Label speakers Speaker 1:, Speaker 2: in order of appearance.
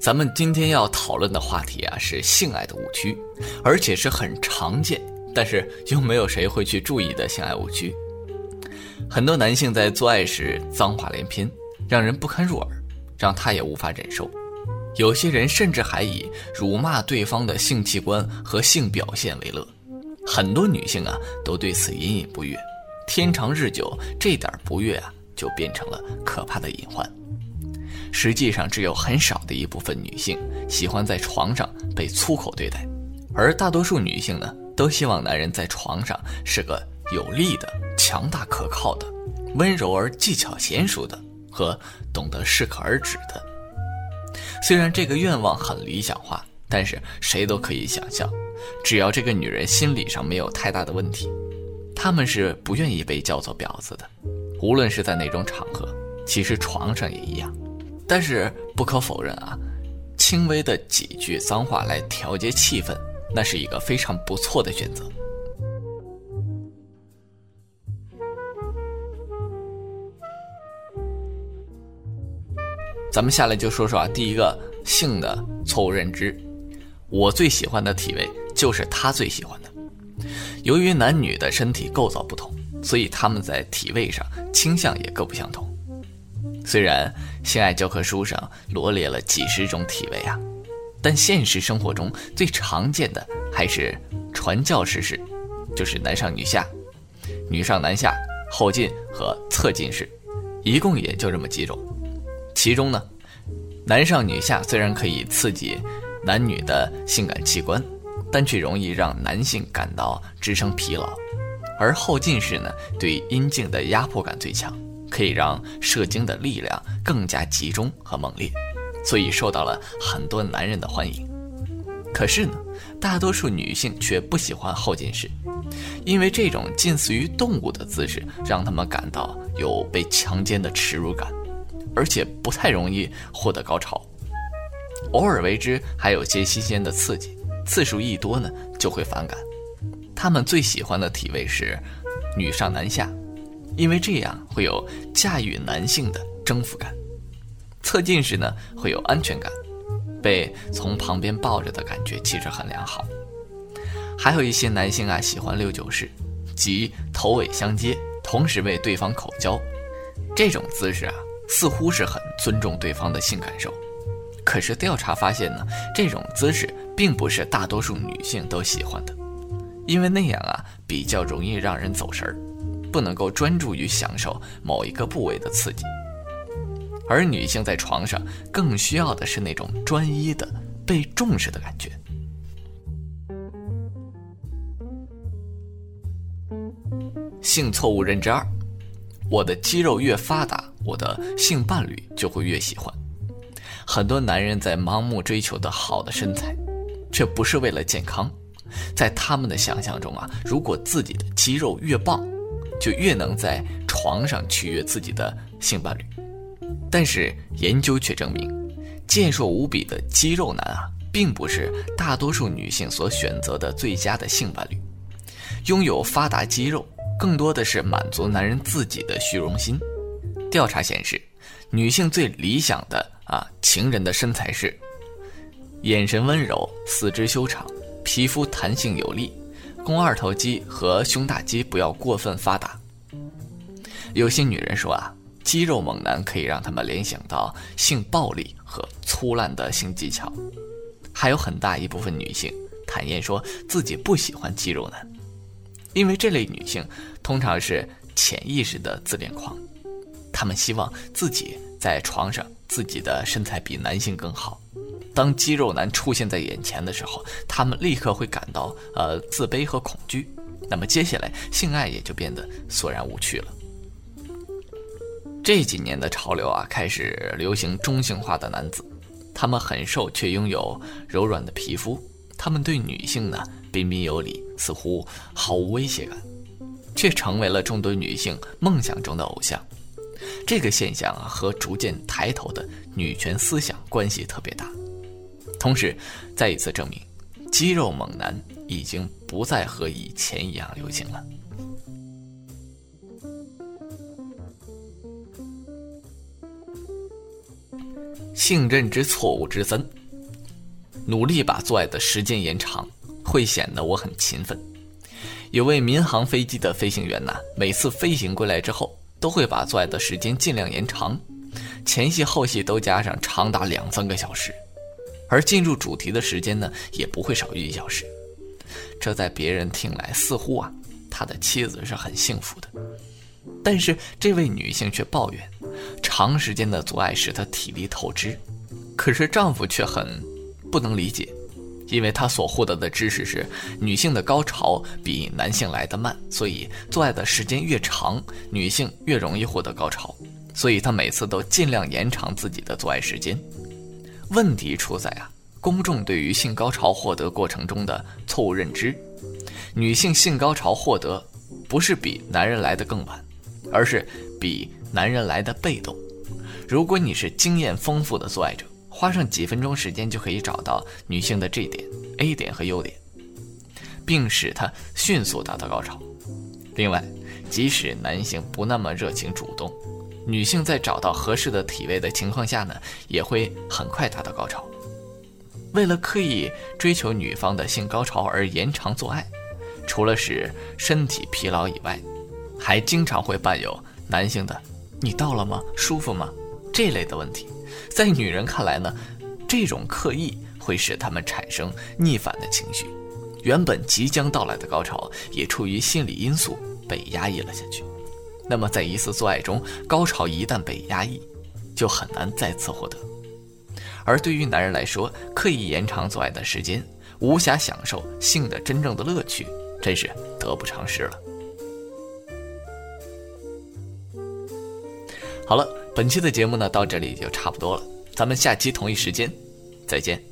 Speaker 1: 咱们今天要讨论的话题啊是性爱的误区，而且是很常见，但是又没有谁会去注意的性爱误区。很多男性在做爱时脏话连篇，让人不堪入耳，让他也无法忍受。有些人甚至还以辱骂对方的性器官和性表现为乐。很多女性啊都对此隐隐不悦，天长日久，这点不悦啊就变成了可怕的隐患。实际上，只有很少的一部分女性喜欢在床上被粗口对待，而大多数女性呢，都希望男人在床上是个有力的、强大可靠的、温柔而技巧娴熟的和懂得适可而止的。虽然这个愿望很理想化，但是谁都可以想象，只要这个女人心理上没有太大的问题，他们是不愿意被叫做婊子的，无论是在哪种场合，其实床上也一样。但是不可否认啊，轻微的几句脏话来调节气氛，那是一个非常不错的选择。咱们下来就说说啊，第一个性的错误认知，我最喜欢的体位就是他最喜欢的。由于男女的身体构造不同，所以他们在体位上倾向也各不相同。虽然性爱教科书上罗列了几十种体位啊，但现实生活中最常见的还是传教士式，就是男上女下、女上男下、后进和侧进式，一共也就这么几种。其中呢，男上女下虽然可以刺激男女的性感器官，但却容易让男性感到支撑疲劳，而后进式呢，对阴茎的压迫感最强。可以让射精的力量更加集中和猛烈，所以受到了很多男人的欢迎。可是呢，大多数女性却不喜欢后进式，因为这种近似于动物的姿势让他们感到有被强奸的耻辱感，而且不太容易获得高潮。偶尔为之还有些新鲜的刺激，次数一多呢就会反感。他们最喜欢的体位是女上男下。因为这样会有驾驭男性的征服感，侧进时呢会有安全感，被从旁边抱着的感觉其实很良好。还有一些男性啊喜欢六九式，即头尾相接，同时为对方口交，这种姿势啊似乎是很尊重对方的性感受。可是调查发现呢，这种姿势并不是大多数女性都喜欢的，因为那样啊比较容易让人走神儿。不能够专注于享受某一个部位的刺激，而女性在床上更需要的是那种专一的被重视的感觉。性错误认知二：我的肌肉越发达，我的性伴侣就会越喜欢。很多男人在盲目追求的好的身材，却不是为了健康。在他们的想象中啊，如果自己的肌肉越棒，就越能在床上取悦自己的性伴侣，但是研究却证明，健硕无比的肌肉男啊，并不是大多数女性所选择的最佳的性伴侣。拥有发达肌肉，更多的是满足男人自己的虚荣心。调查显示，女性最理想的啊情人的身材是：眼神温柔，四肢修长，皮肤弹性有力。肱二头肌和胸大肌不要过分发达。有些女人说啊，肌肉猛男可以让他们联想到性暴力和粗烂的性技巧。还有很大一部分女性坦言说自己不喜欢肌肉男，因为这类女性通常是潜意识的自恋狂，她们希望自己在床上自己的身材比男性更好。当肌肉男出现在眼前的时候，他们立刻会感到呃自卑和恐惧，那么接下来性爱也就变得索然无趣了。这几年的潮流啊，开始流行中性化的男子，他们很瘦却拥有柔软的皮肤，他们对女性呢彬彬有礼，似乎毫无威胁感，却成为了众多女性梦想中的偶像。这个现象啊，和逐渐抬头的女权思想关系特别大。同时，再一次证明，肌肉猛男已经不再和以前一样流行了。性认知错误之三：努力把做爱的时间延长，会显得我很勤奋。有位民航飞机的飞行员呢，每次飞行归来之后，都会把做爱的时间尽量延长，前戏后戏都加上长达两三个小时，而进入主题的时间呢，也不会少于一小时。这在别人听来似乎啊，他的妻子是很幸福的，但是这位女性却抱怨，长时间的做爱使她体力透支。可是丈夫却很不能理解，因为他所获得的知识是女性的高潮比男性来得慢，所以做爱的时间越长，女性越容易获得高潮，所以他每次都尽量延长自己的做爱时间。问题出在啊。公众对于性高潮获得过程中的错误认知，女性性高潮获得不是比男人来的更晚，而是比男人来的被动。如果你是经验丰富的做爱者，花上几分钟时间就可以找到女性的 G 点、A 点和优点，并使她迅速达到高潮。另外，即使男性不那么热情主动，女性在找到合适的体位的情况下呢，也会很快达到高潮。为了刻意追求女方的性高潮而延长做爱，除了使身体疲劳以外，还经常会伴有男性的“你到了吗？舒服吗？”这类的问题。在女人看来呢，这种刻意会使她们产生逆反的情绪，原本即将到来的高潮也出于心理因素被压抑了下去。那么在一次做爱中，高潮一旦被压抑，就很难再次获得。而对于男人来说，刻意延长做爱的时间，无暇享受性的真正的乐趣，真是得不偿失了。好了，本期的节目呢，到这里就差不多了，咱们下期同一时间再见。